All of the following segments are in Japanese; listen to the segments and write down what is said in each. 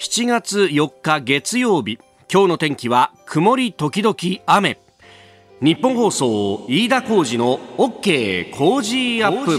7月4日月曜日今日の天気は曇り時々雨。日本放送飯田浩二の OK 工事アップ。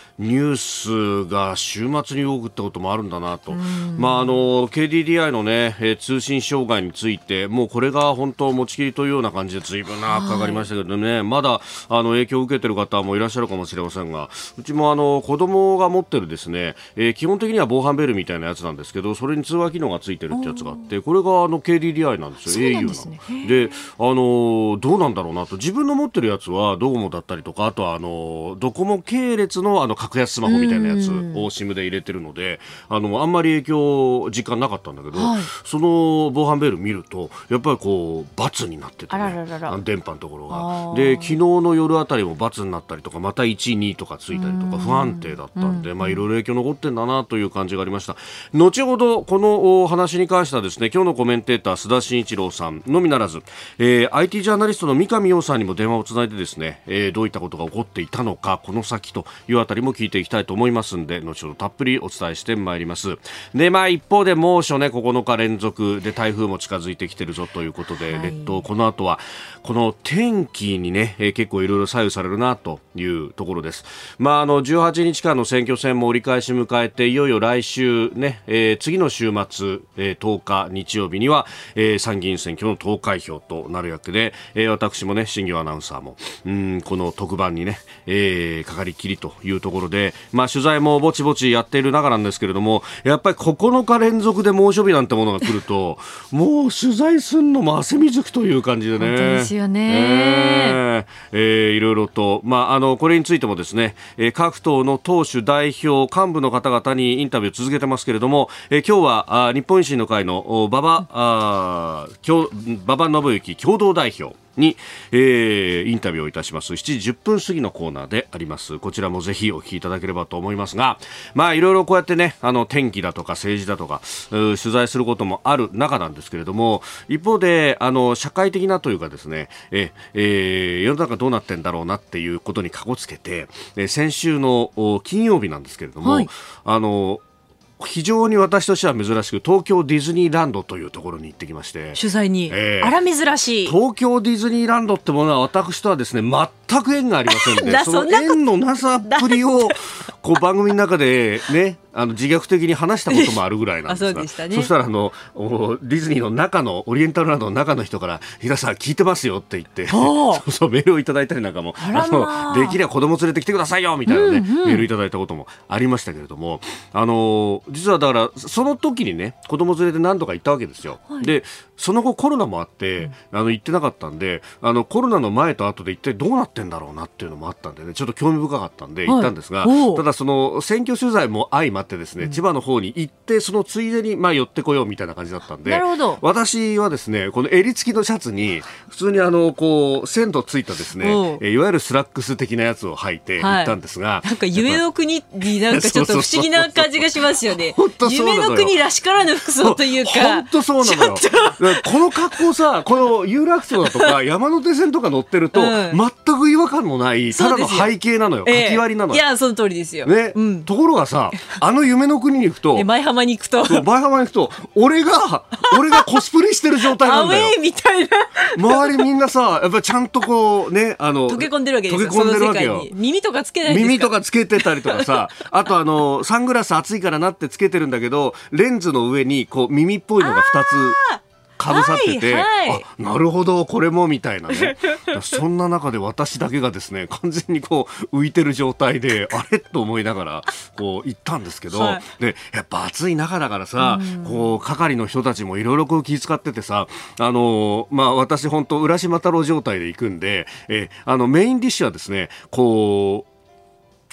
ニュースが週末に多くってこともあるんだなと、まあ、あの KDDI の、ね、え通信障害についてもうこれが本当持ちきりというような感じでずいぶん長くかかりましたけどね、はい、まだあの影響を受けている方もいらっしゃるかもしれませんが。うちもあの子供が持ってるですね、えー、基本的には防犯ベルみたいなやつなんですけどそれに通話機能がついてるってやつがあってこれがあの KDDI なんですよ au の。であのどうなんだろうなと。自分の持ってるやつはドコモだったりとかあとはあのドコモ系列のあの格安スマホみたいなやつを SIM で入れてるのであのあんまり影響実感なかったんだけど、はい、その防犯ベール見るとやっぱりこう×になってて、ね、ららら電波のところが。で昨日の夜あたりも×になったりとかまた1、2とかついたりとか不安定だったんで、まあいろいろ影響残ってんだなという感じがありました。後ほどこの話に関してはですね今日のコメンテーター須田慎一郎さんのみならず、えー、IT ジャーナリストの三上洋さんにも電話をつないでですね、えー、どういったことが起こっていたのかこの先というあたりも聞いていきたいと思いますんで後ほどたっぷりお伝えしてまいります。でまあ一方で猛暑ね9日連続で台風も近づいてきてるぞということで、はい、列島この後はこの天気にね、えー、結構いろいろ左右されるなというところです。まああの18日間の選挙戦も折り返し迎えていよいよ来週ね、えー、次の週末、えー、10日日曜日には、えー、参議院選挙の投開票となるわけで、えー、私もね新業アナウンサーもうんこの特番にね、えー、かかりきりというところでまあ取材もぼちぼちやっている中なんですけれどもやっぱり9日連続で猛暑日なんてものが来ると もう取材するのも汗水くという感じでね。本当ですよね、え。ー、えー、いろいろと、まあ、あのこれについてもですね、えー、各党の党首代表幹部の方々にインタビューを続けてますけれども、えー、今日はあ日本維新の会の馬場あ馬場信之共同代表に、えー、インタビューをいたします。7時10分過ぎのコーナーであります。こちらもぜひお聞きいただければと思いますがまあいろいろこうやってねあの天気だとか政治だとか取材することもある中なんですけれども一方であの社会的なというかですねえ、えー、世の中どうなってんだろうなっていうことにかこつけて、え先週の金曜日なんですけれども、はい、あの非常に私としては珍しく東京ディズニーランドというところに行ってきまして。取材に、えー、あら珍しい。東京ディズニーランドってものは私とはですね全く縁がありません でその縁のなさっぷりをこう番組の中でねあの自虐的に話したこともあるぐらいなんですが。そ、ね,、したらあのディズニーの中のオリエンタルランドの中の人から「平さん聞いてますよ」って言って そうそうメールをいただいたりなんかもあのできれば子供連れてきてくださいよみたいなね、うんうん、メールいただいたこともありましたけれどもあの実はだからその時にね子供連れで何度か行ったわけですよ。はい、でその後コロナもあって、うん、あの行ってなかったんであのコロナの前と後で一体どうなってんだろうなっていうのもあったんでねちょっと興味深かったんで行ったんですが、はい、ただその選挙取材も相まってですね、うん、千葉の方に行ってそのついでにまあ寄ってこようみたいな感じだったんで私はですねこの襟付きのシャツに普通にあのこう線のついたですねいわゆるスラックス的なやつを履いて行ったんですが、はい、なんか夢の国になんかちょっと 不思議な感じがしますよね。夢の国らしからぬ服装というか。本当そうなのよこの格好さ この有楽町だとか山手線とか乗ってると、うん、全く違和感のないただの背景なのよ、えー、書き割りなのよ。いやその通りですよ、ね、うん、ところがさ あの夢の国に行くと前浜に行くと。前浜に行くと俺が俺がコスプレしてる状態なんだよ。アウェーみたいな。周りみんなさやっぱちゃんとこうねあの溶け込んでるわけですよ。溶け込んでるわけよ。耳とかつけない耳とかつけてたりとかさあとあのサングラス暑いからなってつけてるんだけどレンズの上にこう耳っぽいのが2つかぶさってて、はいはい、あなるほどこれもみたいなね。そんな中で私だけがですね完全にこう浮いてる状態であれ？と思いながらこう行ったんですけど、はい、でやっぱ暑い中だからさ、こう係の人たちもいろいろ気遣っててさあのまあ私本当浦島太郎状態で行くんでえあのメインディッシュはですねこう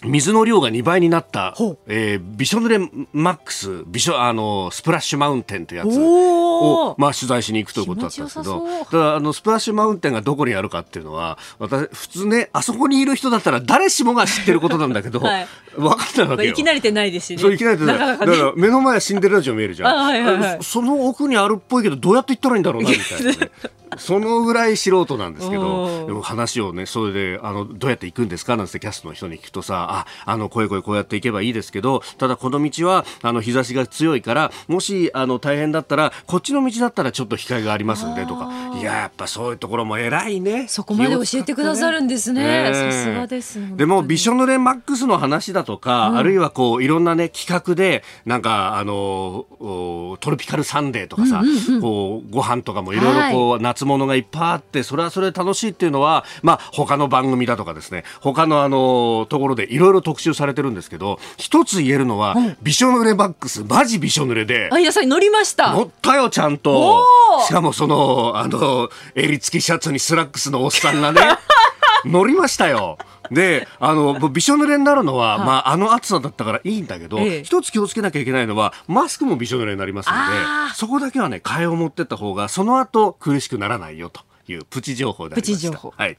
水の量が2倍になったえーびしょ濡れマックス、びしょ、あの、スプラッシュマウンテンというやつを、まあ、取材しに行くということだったんですけど、ただ、あの、スプラッシュマウンテンがどこにあるかっていうのは、私、普通ね、あそこにいる人だったら誰しもが知ってることなんだけど、はい分かんないわけよ。まあいきなりってないですしね。そういきなりってなかなかね。だから目の前はシンデレラ城見えるじゃん。あはいはいはいそその奥にあるっぽいけどどうやって行ったらいいんだろうなみたいなね。そのぐらい素人なんですけおど、ー。でも話をね、それで、あの、どうやって行くんですか？なんてキャストの人に聞くとさ、あ、あの、こういうこういうこうやって行けばいいですけど、ただこの道は、あの、日差しが強いから、もし、あの、大変だったら、こっちの道だったらちょっと控えがありますんで、とかいや、やっぱそういうところも偉いね。そこまで教えてくださるんですね。さすがです。でも、びしょ濡れマックスの話だとか、あるいはこう、いろんなね、企画で、なんか、あの、おトロピカルサンデーとかさ、こう、ご飯とかもいろいろこう、夏物がいっぱいあって、それはそれで楽しいっていうのは、まあ、他の番組だとかですね、他のあの、ところでいろいろ特集されてるんですけど、一つ言えるのは、びしょ濡れマックス、マジびしょ濡れで、相田さんに乗りました。乗ったよ、ちゃんおとー。しかもその、あの、襟付きシャツにスラックスのおっさんがね、乗りましたよ。で、あの、びしょ濡れになるのは、まあ、あの暑さだったからいいんだけど、ええ一つ気をつけなきゃいけないのは、マスクもびしょ濡れになりますのでそこだけはね、替えを持ってった方が、その後苦しくならないよというプチ情報でありました。プチ情報はい。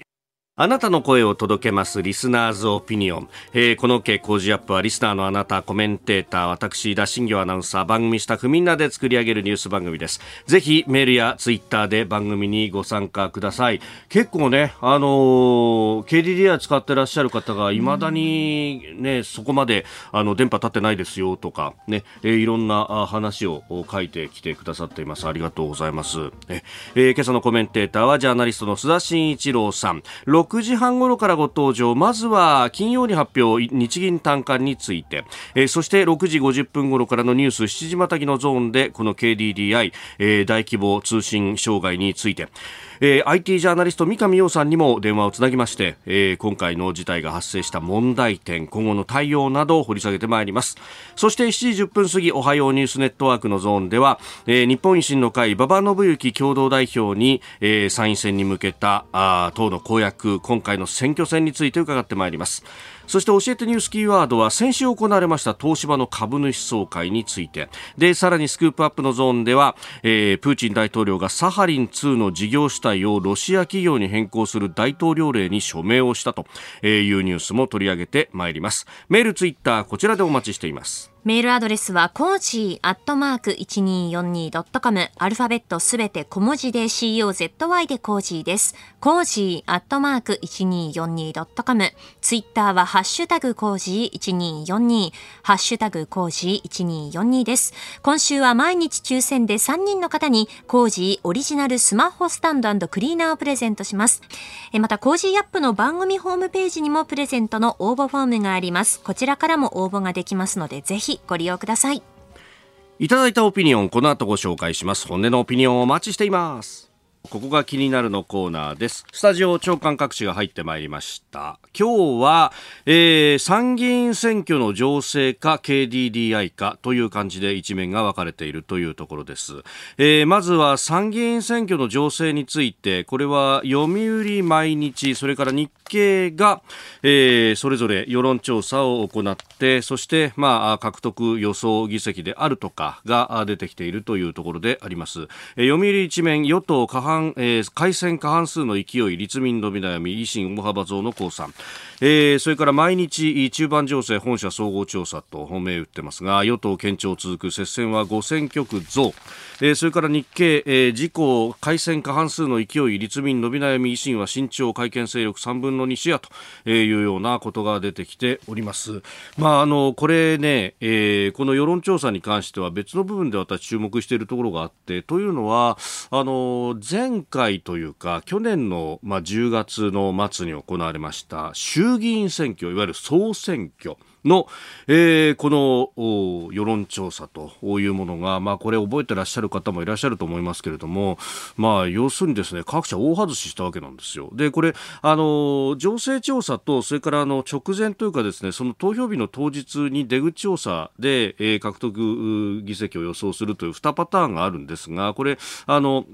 あなたの声を届けますリスナーズオピニオン、えーこの OK 工事アップはリスナーのあなたコメンテーター私飯田、新行アナウンサー番組スタッフみんなで作り上げるニュース番組です。ぜひメールやツイッターで番組にご参加ください。結構ねあのー KDDI 使ってらっしゃる方がいまだにねそこまであの電波立ってないですよとかね、えーいろんな話を書いてきてくださっています。ありがとうございます、えー今朝のコメンテーターはジャーナリストの須田慎一郎さん。6時半頃からご登場。まずは金曜に発表日銀短観について、えーそして6時50分頃からのニュース7時またぎのゾーンでこの KDDI、えー大規模通信障害について。えー IT ジャーナリスト三上洋さんにも電話をつなぎまして、えー今回の事態が発生した問題点今後の対応などを掘り下げてまいります。そして7時10分過ぎおはようニュースネットワークのゾーンでは、えー日本維新の会馬場信之共同代表に、えー参院選に向けたあ党の公約今回の選挙戦について伺ってまいります。そして教えてニュースキーワードは先週行われました東芝の株主総会について。でさらにスクープアップのゾーンでは、えープーチン大統領がサハリン2の事業主体をロシア企業に変更する大統領令に署名をしたというニュースも取り上げてまいります。メールツイッターこちらでお待ちしています。メールアドレスは cozy アットマーク 1242.com アルファベットすべて小文字で COZY で cozy です。cozy アットマーク 1242.com ツイッターはハッシュタグ cozy1242 ハッシュタグ cozy1242 です。今週は毎日抽選で3人の方に Cozy オリジナルスマホスタンドクリーナーをプレゼントします。えまた Cozy up の番組ホームページにもプレゼントの応募フォームがあります。こちらからも応募ができますのでぜひご利用ください。いただいたオピニオンこの後ご紹介します本音のオピニオンをお待ちしていますここが気になるのコーナーです。スタジオ長官各紙が入ってまいりました。今日は、えー参議院選挙の情勢か KDDI かという感じで一面が分かれているというところです。えーまずは参議院選挙の情勢について、これは読売毎日、それから日経が、えーそれぞれ世論調査を行って、そして、まあ、獲得予想議席であるとかが出てきているというところであります。えー読売一面、与党過半、えー改選過半数の勢い、立民のみ悩み、維新大派閥の降参。えーそれから毎日中盤情勢本社総合調査と本命打ってますが与党堅調続く接戦は5選挙区増、えーそれから日経、えー自公改選過半数の勢い立民伸び悩み維新は慎重改憲勢力3分のの西やというようなことが出てきております。まああのこれね、えーこの世論調査に関しては別の部分で私注目しているところがあってというのはあの前回というか去年の、まあ、10月の末に行われました衆議院選挙いわゆる総選挙。の、えーこの世論調査というものが、まあ、これ覚えてらっしゃる方もいらっしゃると思いますけれども、まあ、要するにですね各社大外ししたわけなんですよ。でこれあの情勢調査とそれからあの直前というかですねその投票日の当日に出口調査で、えー獲得議席を予想するという2パターンがあるんですがこれあの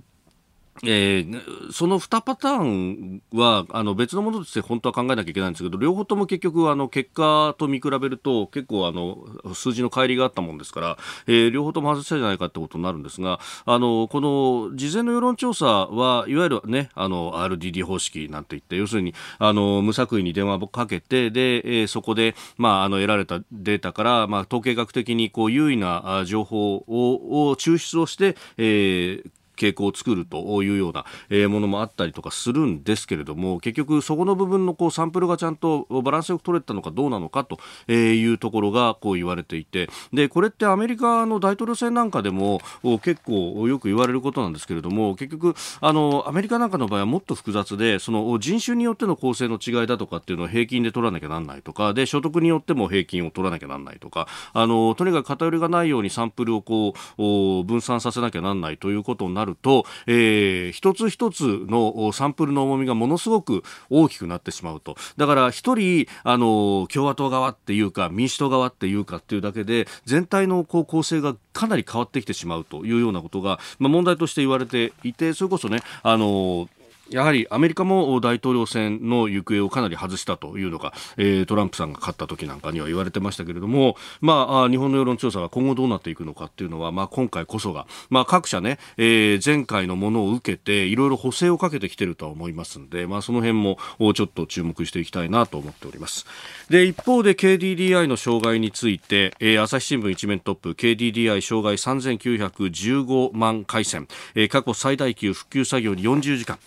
えー、その2パターンはあの別のものとして本当は考えなきゃいけないんですけど両方とも結局あの結果と見比べると結構あの数字の乖離があったもんですから、えー、両方とも外したじゃないかってことになるんですがあのこの事前の世論調査はいわゆる、ね、あの RDD 方式なんて言って要するにあの無作為に電話をかけてで、えー、そこで、まあ、あの得られたデータから、まあ、統計学的にこう優位な情報をを抽出をして、えー傾向を作るというような、えものもあったりとかするんですけれども結局そこの部分のこうサンプルがちゃんとバランスよく取れたのかどうなのかというところがこう言われていてでこれってアメリカの大統領選なんかでも結構よく言われることなんですけれども結局あのアメリカなんかの場合はもっと複雑でその人種によっての構成の違いだとかっていうのを平均で取らなきゃなんないとかで所得によっても平均を取らなきゃなんないとかあのとにかく偏りがないようにサンプルをこう分散させなきゃなんないということになると、えー、一つ一つのサンプルの重みがものすごく大きくなってしまうと。だから一人あの共和党側っていうか民主党側っていうかっていうだけで全体のこう構成がかなり変わってきてしまうというようなことが、まあ、問題として言われていてそれこそねあのやはりアメリカも大統領選の行方をかなり外したというのが、えー、トランプさんが勝った時なんかには言われてましたけれども、まあ、日本の世論調査が今後どうなっていくのかっていうのは、まあ、今回こそが、まあ、各社ね、えー、前回のものを受けていろいろ補正をかけてきてるとは思いますので、まあ、その辺もちょっと注目していきたいなと思っております。で一方で KDDI の障害について、えー、朝日新聞一面トップ KDDI 障害3915万回線、えー、過去最大級復旧作業に40時間、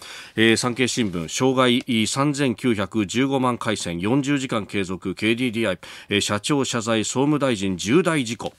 えー、産経新聞障害3915万回線40時間継続 KDDI、えー、社長謝罪総務大臣重大事故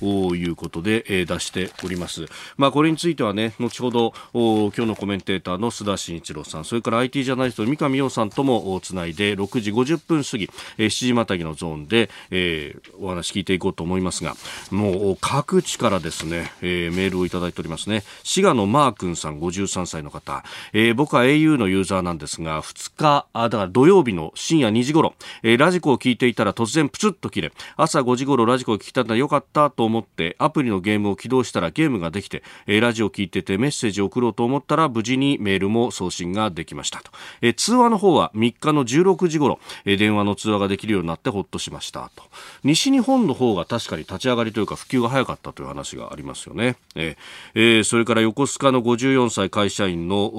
ということで、えー、出しております、まあ、これについてはね後ほど今日のコメンテーターの須田慎一郎さんそれから IT ジャーナリスト三上洋さんともつないで6時50分過ぎ、えー、7時またぎのゾーンで、えー、お話聞いていこうと思いますがもう各地からですね、えー、メールをいただいておりますね。滋賀のマー君さん53歳の方、えー、僕は au のユーザーなんですが、2日、あ、だから土曜日の深夜2時頃、えー、ラジコを聞いていたら突然プツッと切れ、朝5時頃ラジコを聞いたらよかったと思って、アプリのゲームを起動したらゲームができて、えー、ラジオを聞いててメッセージを送ろうと思ったら無事にメールも送信ができましたと。えー、通話の方は3日の16時頃、えー、電話の通話ができるようになってほっとしましたと。西日本の方が確かに立ち上がりというか普及が早かったという話がありますよね。えーえー、それから横須賀の54歳会社員の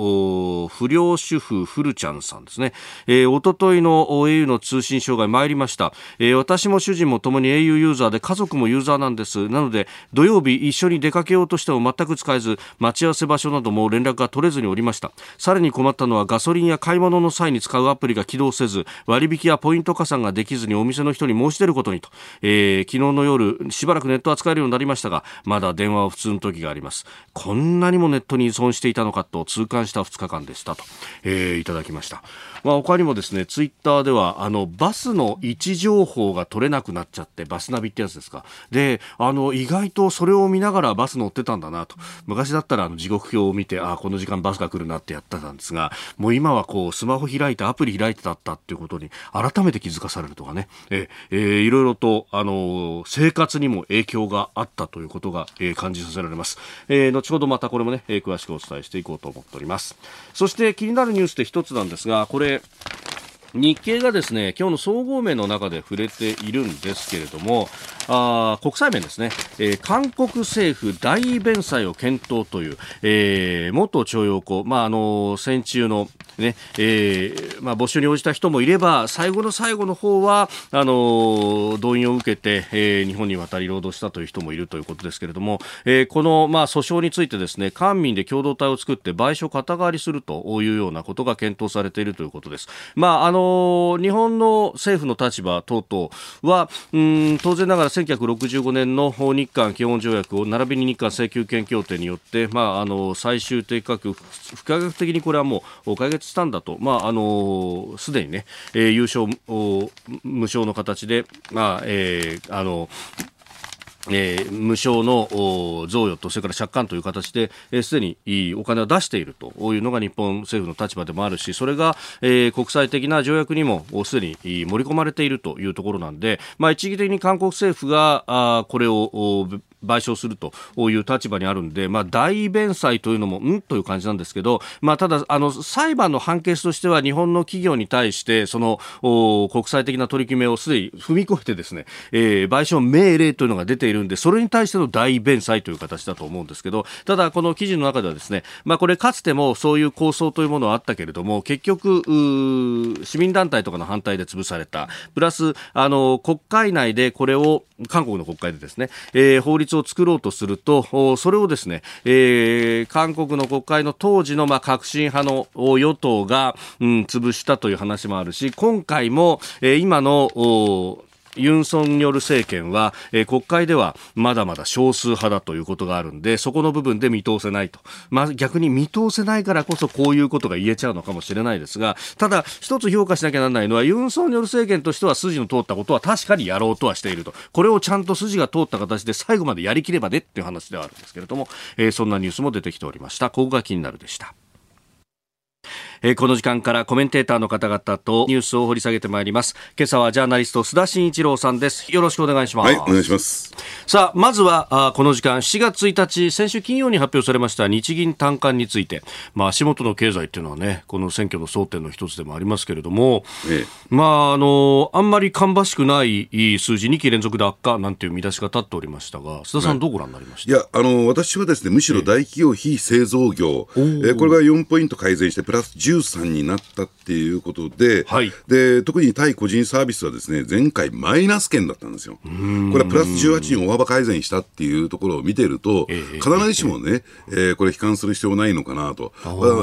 不良主婦フルちゃんさんですね、えー、おとといの au の通信障害参りました、えー、私も主人もともに au ユーザーで家族もユーザーなんです。なので土曜日一緒に出かけようとしても全く使えず待ち合わせ場所なども連絡が取れずにおりました。さらに困ったのはガソリンや買い物の際に使うアプリが起動せず割引やポイント加算ができずにお店の人に申し出ることにと、えー、昨日の夜しばらくネットは使えるようになりましたがまだ電話は普通の時があります。こんなにもネットに依存していたのかと痛感した2日間。でしたと、えー、いただきました。まあ、他にもですね、ツイッターでは、あの、バスの位置情報が取れなくなっちゃって、バスナビってやつですか。で、あの、意外とそれを見ながらバス乗ってたんだなと。昔だったら、あの、時刻表を見て、あ、この時間バスが来るなってやってたんですが、もう今はこう、スマホ開いて、アプリ開いてだったっていうことに、改めて気づかされるとかね、え、えー、いろいろと、あの、生活にも影響があったということが、えー、感じさせられます。えー、後ほどまたこれもね、えー、詳しくお伝えしていこうと思っております。そして気になるニュースで一つなんですが、これ、日経がですね今日の総合面の中で触れているんですけれどもあ国際面ですね、えー、韓国政府大弁済を検討という、えー、元徴用工、まああの戦中のねえーまあ、募集に応じた人もいれば最後の最後の方はあの動員を受けて、えー、日本に渡り労働したという人もいるということですけれども、えー、この、まあ、訴訟についてですね官民で共同体を作って賠償肩代わりするというようなことが検討されているということです。まああの日本の政府の立場等々はうん当然ながら1965年の日韓基本条約を並びに日韓請求権協定によって、まあ、あの最終的確不可逆的にこれはもう解決したんだと、まあ、あのすでにね、えー、優勝無償の形で、まあえー、あのえー、無償の贈与とそれから借款という形ですで、にいお金を出していると。いうのが日本政府の立場でもあるしそれが、えー、国際的な条約にもすでに盛り込まれているというところなんで、まあ、一義的に韓国政府があこれを賠償するという立場にあるんで、まあ、大弁済というのもうん？という感じなんですけど、まあ、ただあの裁判の判決としては日本の企業に対してその国際的な取り決めをすでに踏み越えてですね、えー、賠償命令というのが出ているんでそれに対しての大弁済という形だと思うんですけどただこの記事の中ではですね、まあ、これかつてもそういう構想というものはあったけれども結局市民団体とかの反対で潰された。プラスあの国会内でこれを韓国の国会でですね、えー、法律を作ろうとするとそれをですね、えー、韓国の国会の当時のまあ革新派の与党が、うん、潰したという話もあるし今回も、えー、今のユン・ソンによる政権は、えー、国会ではまだまだ少数派だということがあるんでそこの部分で見通せないと、まあ、逆に見通せないからこそこういうことが言えちゃうのかもしれないですがただ一つ評価しなきゃならないのはユン・ソンによる政権としては筋の通ったことは確かにやろうとはしていると。これをちゃんと筋が通った形で最後までやりきればねっていう話ではあるんですけれども、えー、そんなニュースも出てきておりました。ここが気になるでした。えー、この時間からコメンテーターの方々とニュースを掘り下げてまいります。今朝はジャーナリスト須田慎一郎さんです。よろしくお願いします。はいお願いします。さあまずはあこの時間7月1日先週金曜に発表されました日銀短観について。まあ足元の経済っていうのはねこの選挙の争点の一つでもありますけれども、ええ、まああのあんまり芳しくない数字2期連続で悪化なんていう見出しが立っておりましたが須田さん、どうご覧になりました？いやあの私はですねむしろ大企業非製造業、えー、これが4ポイント改善してプラス10 13になったっていうことで、はい、で特に対個人サービスはですね前回マイナス圏だったんですよ。これはプラス18に大幅改善したっていうところを見てると、必ずしもね、えー、これ悲観する必要ないのかなと、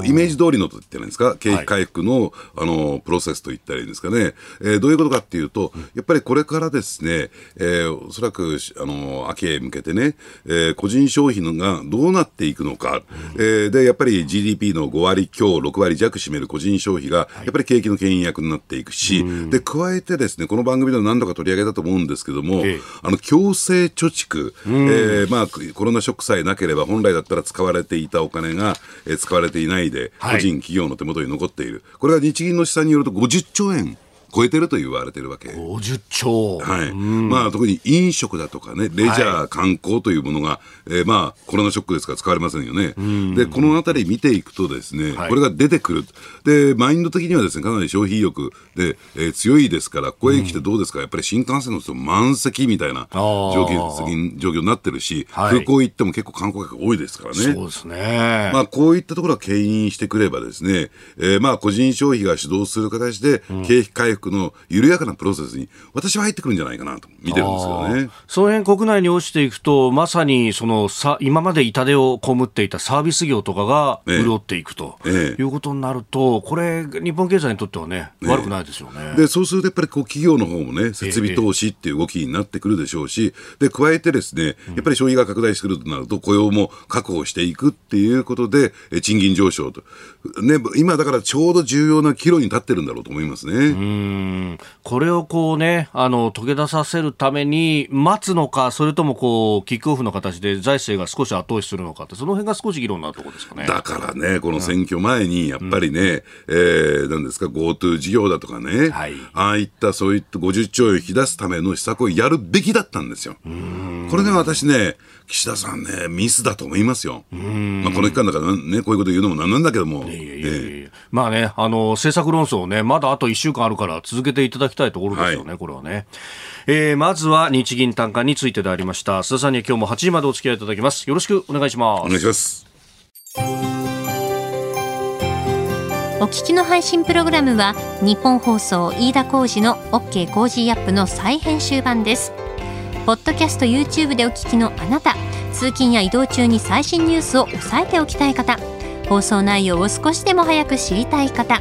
イメージ通りのと言ってないですか、景気回復の,、あのプロセスと言ったらいいんですかね、えー、どういうことかっていうと、やっぱりこれからですね、えー、おそらくあの秋へ向けてね、えー、個人消費のがどうなっていくのか、えー、でやっぱり GDP の5割強、6割弱占める個人消費が、やっぱり景気の牽引役になっていくし、で、加えてですね、この番組でも何度か取り上げたと思うんですけども、あの、強制貯蓄、えー、まあ、コロナショックさえなければ、本来だったら使われていたお金が、えー、使われていないで、個人、企業の手元に残っている。これは日銀の試算によると50兆円。超えてると言われてるわけ。50兆。はい。まあ特に飲食だとかね、レジャー、観光というものが、えー、まあコロナショックですから使われませんよね。で、このあたり見ていくとですね、これが出てくる。で、マインド的にはですね、かなり消費意欲で、えー、強いですから、ここへ来てどうですか、やっぱり新幹線の人満席みたいな状況状況になってるし、はい、空港行っても結構観光客多いですからね。そうですね。まあこういったところが牽引してくればですね、えー、まあ個人消費が主導する形で、景気回復復の緩やかなプロセスに私は入ってくるんじゃないかなと見てるんですよね。その辺国内に落ちていくとまさにそのさ今まで痛手を被っていたサービス業とかが潤っていくと、ええ。いうことになるとこれ日本経済にとってはね、悪くないですよね。でそうするとやっぱりこう企業の方もね設備投資っていう動きになってくるでしょうし、で加えてですねやっぱり消費が拡大してくるとなると雇用も確保していくっていうことで賃金上昇と、ね、今だからちょうど重要な岐路に立ってるんだろうと思いますね。これをこうね、あの、溶け出させるために待つのか、それともこう、キックオフの形で財政が少し後押しするのかって、その辺が少し議論になるところですかね。だからね、この選挙前に、やっぱりね、うん、えー、なんですか、GoTo 事業だとかね、はい、ああいったそういった50兆円を引き出すための施策をやるべきだったんですよ。これね、私ね、岸田さんね、ミスだと思いますよ。まあ、この期間だからね、こういうこと言うのもなんなんだけども。いやいやいやいやまあね、あの、政策論争ね、まだあと1週間あるから続けていただきたいところですよね、はい、これはね。えー、まずは日銀短観についてでありました。須田さんに今日も8時までお付き合いいただきます。よろしくお願いします。お願いします。お聞きの配信プログラムはニッポン放送飯田浩司の OK コージーアップの再編集版です。ポッドキャスト YouTube でお聞きのあなた通勤や移動中に最新ニュースを押さえておきたい方放送内容を少しでも早く知りたい方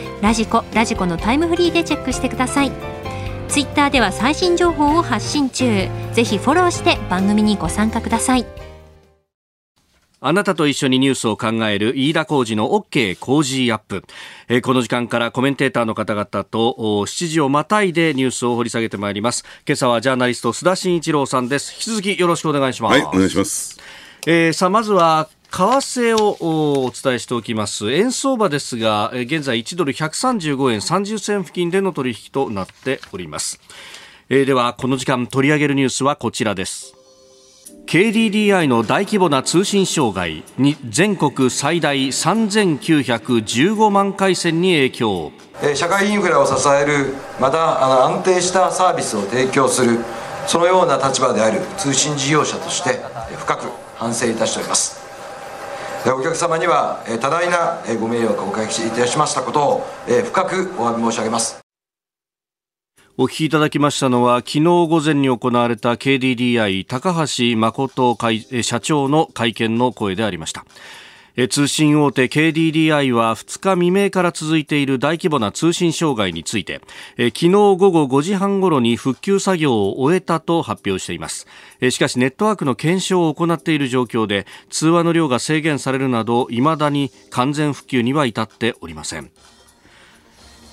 ラジコラジコのタイムフリーでチェックしてください。ツイッターでは最新情報を発信中。ぜひフォローして番組にご参加ください。あなたと一緒にニュースを考える飯田浩二の OK 工事アップ、えー、この時間からコメンテーターの方々と7時をまたいでニュースを掘り下げてまいります。今朝はジャーナリスト須田慎一郎さんです。引き続きよろしくお願いします。はいお願いします、えー、さあまずは為替をお伝えしておきます。円相場ですが現在1ドル135円30銭付近での取引となっております、えー、ではこの時間取り上げるニュースはこちらです。KDDI の大規模な通信障害に全国最大3915万回線に影響。社会インフラを支えるまた安定したサービスを提供するそのような立場である通信事業者として深く反省いたしております。お客様には多大なご迷惑をおかけいたしましたことを深くお詫び申し上げます。お聞きいただきましたのは昨日午前に行われた KDDI 高橋誠社長の会見の声でありました。通信大手 KDDI は2日未明から続いている大規模な通信障害について昨日午後5時半ごろに復旧作業を終えたと発表しています。しかしネットワークの検証を行っている状況で通話の量が制限されるなどいまだに完全復旧には至っておりません。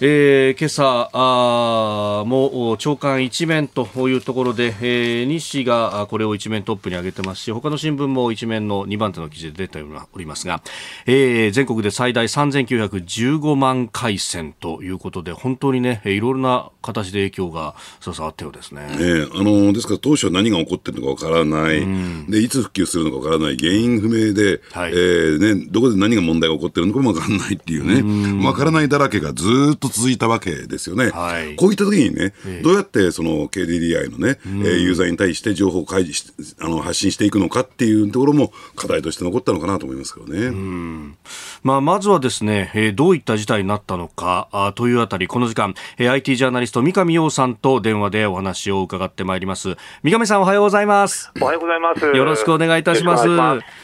えー、今朝あも長官一面というところで、えー、日誌がこれを一面トップに上げてますし他の新聞も一面の2番手の記事で出ておりますが、えー、全国で最大3915万回線ということで本当にねいろいろな形で影響がささあったようですね。ねあのですから当初は何が起こっているのかわからない、うん、でいつ復旧するのかわからない原因不明で、はい、えー、ね、どこで何が問題が起こっているのかもわからないっていうね。わ、からないだらけがずっと続いたわけですよね。はい、こういった時にね、どうやってその KDDI のね、うん、ユーザーに対して情報を開示しあの発信していくのかっていうところも課題として残ったのかなと思いますけどね。まあ、まずはですね、えー、どういった事態になったのかあというあたり、この時間、えー、IT ジャーナリスト三上洋さんと電話でお話を伺ってまいります。三上さんおはようございます。おはようございます。よろしくお願いいたします。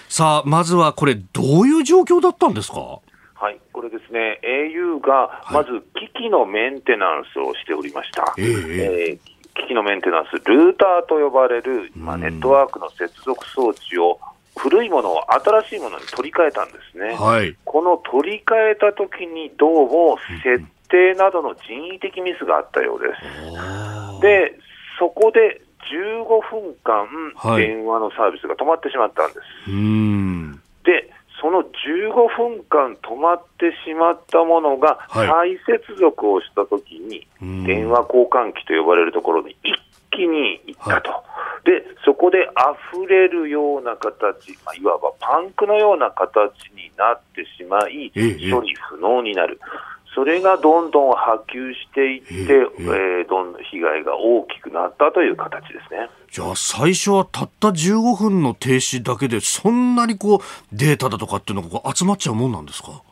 さあ、まずはこれどういう状況だったんですか？れですね、au がまず機器のメンテナンスをしておりました。はい、えー、えー機器のメンテナンス、ルーターと呼ばれる、まあ、ネットワークの接続装置を古いものを新しいものに取り替えたんですね。はい、この取り替えたときにどうも設定などの人為的ミスがあったようです。で、そこで15分間、電話のサービスが止まってしまったんです。で、その15分間止まってしまったものが、再接続をしたときに、電話交換機と呼ばれるところに一気に行ったと。はいで、そこで溢れるような形、まあ、いわばパンクのような形になってしまい、処理不能になる。それがどんどん波及していって、えー、どんどん被害が大きくなったという形ですね。じゃあ最初はたった15分の停止だけでそんなにこうデータだとかっていうのが集まっちゃうもんなんですか？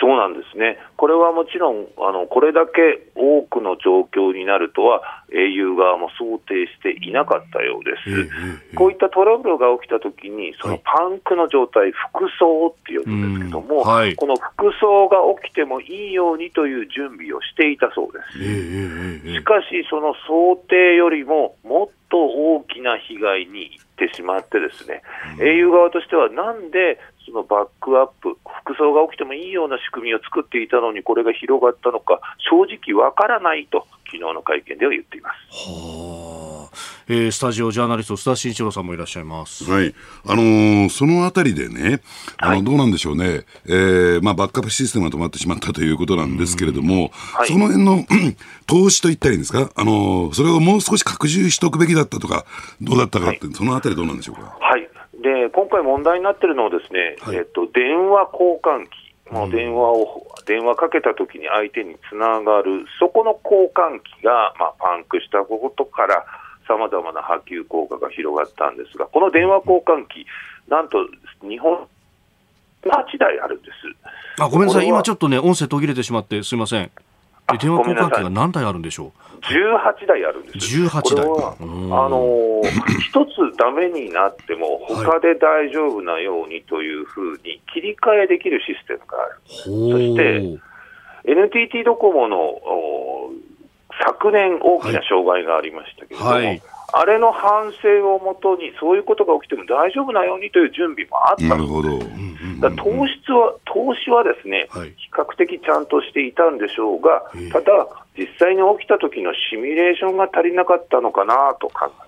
そうなんですね、これはもちろん、あのこれだけ多くの状況になるとは、au 側も想定していなかったようです。こういったトラブルが起きたときに、そのパンクの状態、服装って呼ぶんですけども、はい、この服装が起きてもいいようにという準備をしていたそうです。しかし、その想定よりももっと大きな被害に行ってしまってですね、au 側としてはなんでそのバックアップ、服装が起きてもいいような仕組みを作っていたのに、これが広がったのか、正直わからないと、昨日の会見では言っています。はあえー、スタジオジャーナリスト須田慎一郎さんもいらっしゃいます。はい、あのー、そのあたりでね、あの、はい、どうなんでしょうね、えー、まあバックアップシステムが止まってしまったということなんですけれども、はい、その辺の 投資といったらいいんですか、あのー、それをもう少し拡充しておくべきだったとか、どうだったかって、はい、そのあたりどうなんでしょうか？はい。で今回問題になっているのはですね、はい、えっと、電話交換機、もう電話を、うん、電話かけたときに相手につながる、そこの交換機が、まあ、パンクしたことから、さまざまな波及効果が広がったんですが、この電話交換機、なんと日本、8台あるんです。あごめんなさい、今ちょっとね、音声途切れてしまって、すみません。電話交換機が何台あるんでしょう？18台あるんです。18台。あの一つダメになっても、他で大丈夫なようにというふうに切り替えできるシステムがある、そして NTT ドコモの昨年大きな障害がありましたけれども、はい。はい。あれの反省をもとに、そういうことが起きても大丈夫なようにという準備もあった。なるほど。だ投資は投資はですね、はい、比較的ちゃんとしていたんでしょうが、ただ、実際に起きた時のシミュレーションが足りなかったのかなと考え。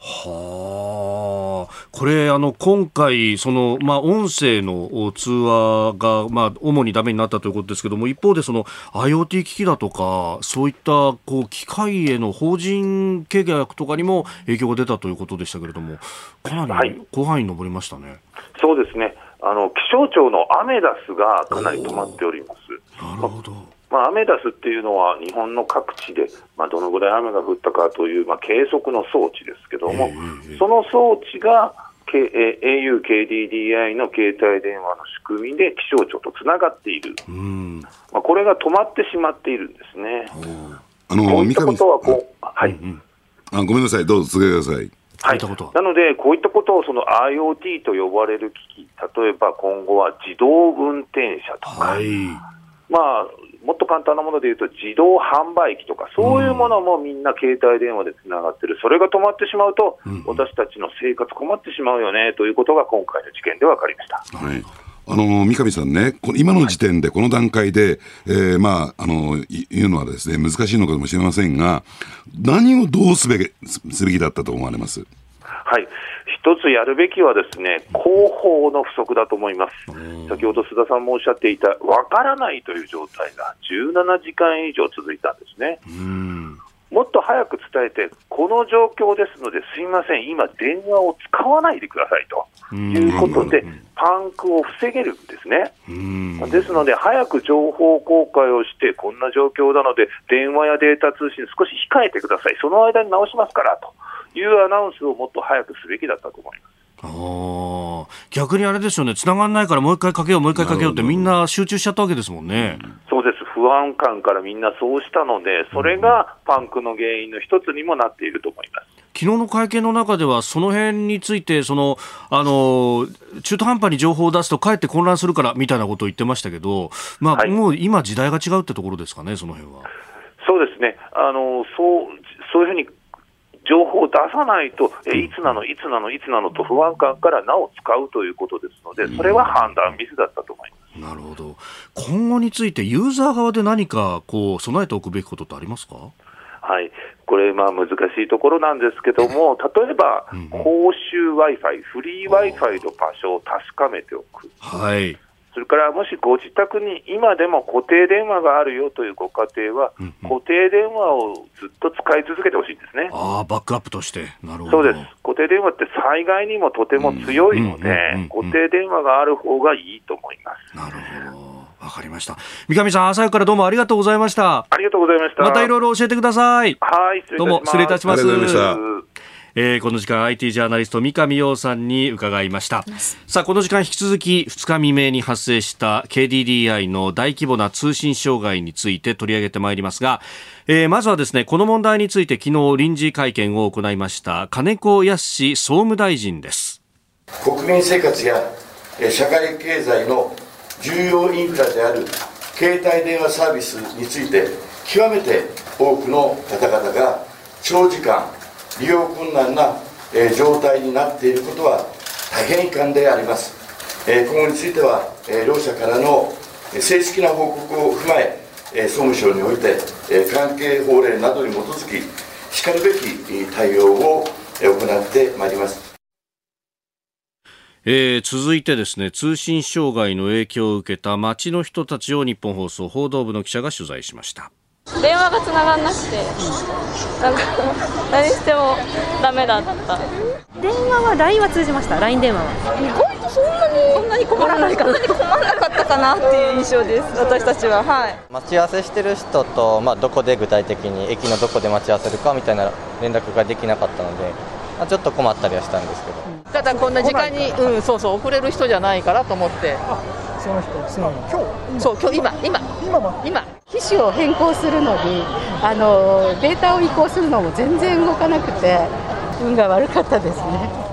はあ、これ、あの今回、そのまあ、音声の通話が、まあ、主にダメになったということですけども、一方で、その IoT 機器だとか、そういったこう機械への法人契約とかにも影響が出たということでしたけれども、かなり広範囲に上りましたね、はい、そうですね。あの、気象庁のアメダスがかなり止まっております。なるほど。まあ、アメダスっていうのは日本の各地で、まあ、どのぐらい雨が降ったかという、まあ、計測の装置ですけども、その装置が、K、au、KDDI の携帯電話の仕組みで気象庁とつながっている、まあ、これが止まってしまっているんですね。あのこういったことはこう、はい、あごめんなさい、どうぞ続けてください。はい、なので、こういったことをその IoT と呼ばれる機器、例えば今後は自動運転車とか、はい、まあ、もっと簡単なもので言うと、自動販売機とか、そういうものもみんな携帯電話でつながってる、それが止まってしまうと、私たちの生活困ってしまうよねということが今回の事件で分かりました。はい。あの三上さんね、今の時点で、この段階で、えー、まあ、あの、言うのはですね、難しいのかもしれませんが、何をどうすべすべきだったと思われます？はい、一つやるべきはですね広報の不足だと思います、先ほど須田さんもおっしゃっていた、わからないという状態が17時間以上続いたんですね。もっと早く伝えて、この状況ですので、すみません、今、電話を使わないでくださいと。いうことで、パンクを防げるんですね。ですので、早く情報公開をして、こんな状況なので、電話やデータ通信、少し控えてください、その間に直しますからと。いうアナウンスをもっと早くすべきだったと思います。あ逆にあれですよね、繋がらないからもう一回かけよう、もう一回かけようって、みんな集中しちゃったわけですもんね。そうです、不安感からみんなそうしたので、それがパンクの原因の一つにもなっていると思います。昨日の会見の中では、その辺について、その、あの、中途半端に情報を出すと、かえって混乱するからみたいなことを言ってましたけど、まあ、はい、もう今、時代が違うってところですかね、その辺は。そうですね、あのそうそういうふうに情報を出さないと、えいつなの、いつなの、いつなのと不安感からなお使うということですので、それは判断ミスだったと思います。なるほど。今後について、ユーザー側で何かこう備えておくべきことってありますか？はい、これ、まあ難しいところなんですけども、例えば、公衆 Wi-Fi、フリー Wi-Fi の場所を確かめておく。はいそれからもしご自宅に今でも固定電話があるよというご家庭は、固定電話をずっと使い続けてほしいんですね。ああ、バックアップとして。なるほど。そうです。固定電話って災害にもとても強いので、固定電話がある方がいいと思います。なるほど。わかりました。三上さん、朝からどうもありがとうございました。ありがとうございました。またいろいろ教えてください。はい、どうも失礼いたします。えー、この時間 IT ジャーナリスト三上洋さんに伺いました。さあこの時間引き続き2日未明に発生した KDDI の大規模な通信障害について取り上げてまいりますが、えー、まずはですねこの問題について昨日臨時会見を行いました金子康総務大臣です。国民生活や社会経済の重要インフラである携帯電話サービスについて極めて多くの方々が長時間利用困難な、え状態になっていることは大変遺憾であります、え今後については、え両者からの正式な報告を踏まええ総務省において、え関係法令などに基づきしかるべき対応を行ってまいります。えー、続いてですね通信障害の影響を受けた街の人たちを日本放送報道部の記者が取材しました。電話がつながんなくて、なんか何してもダメだった。電話は LINE は通じました？LINE 電話は。意外とそんなにそんなに困らないかそんな。に困らなかったかなっていう印象です。私たちは。はい。待ち合わせしてる人と、まあ、どこで具体的に駅のどこで待ち合わせるかみたいな連絡ができなかったので、まあ、ちょっと困ったりはしたんですけど、ただこんな時間にうんそうそう遅れる人じゃないからと思って。その人今日そう今日今今。今今機種を変更するのにあのデータを移行するのも全然動かなくて運が悪かったですね。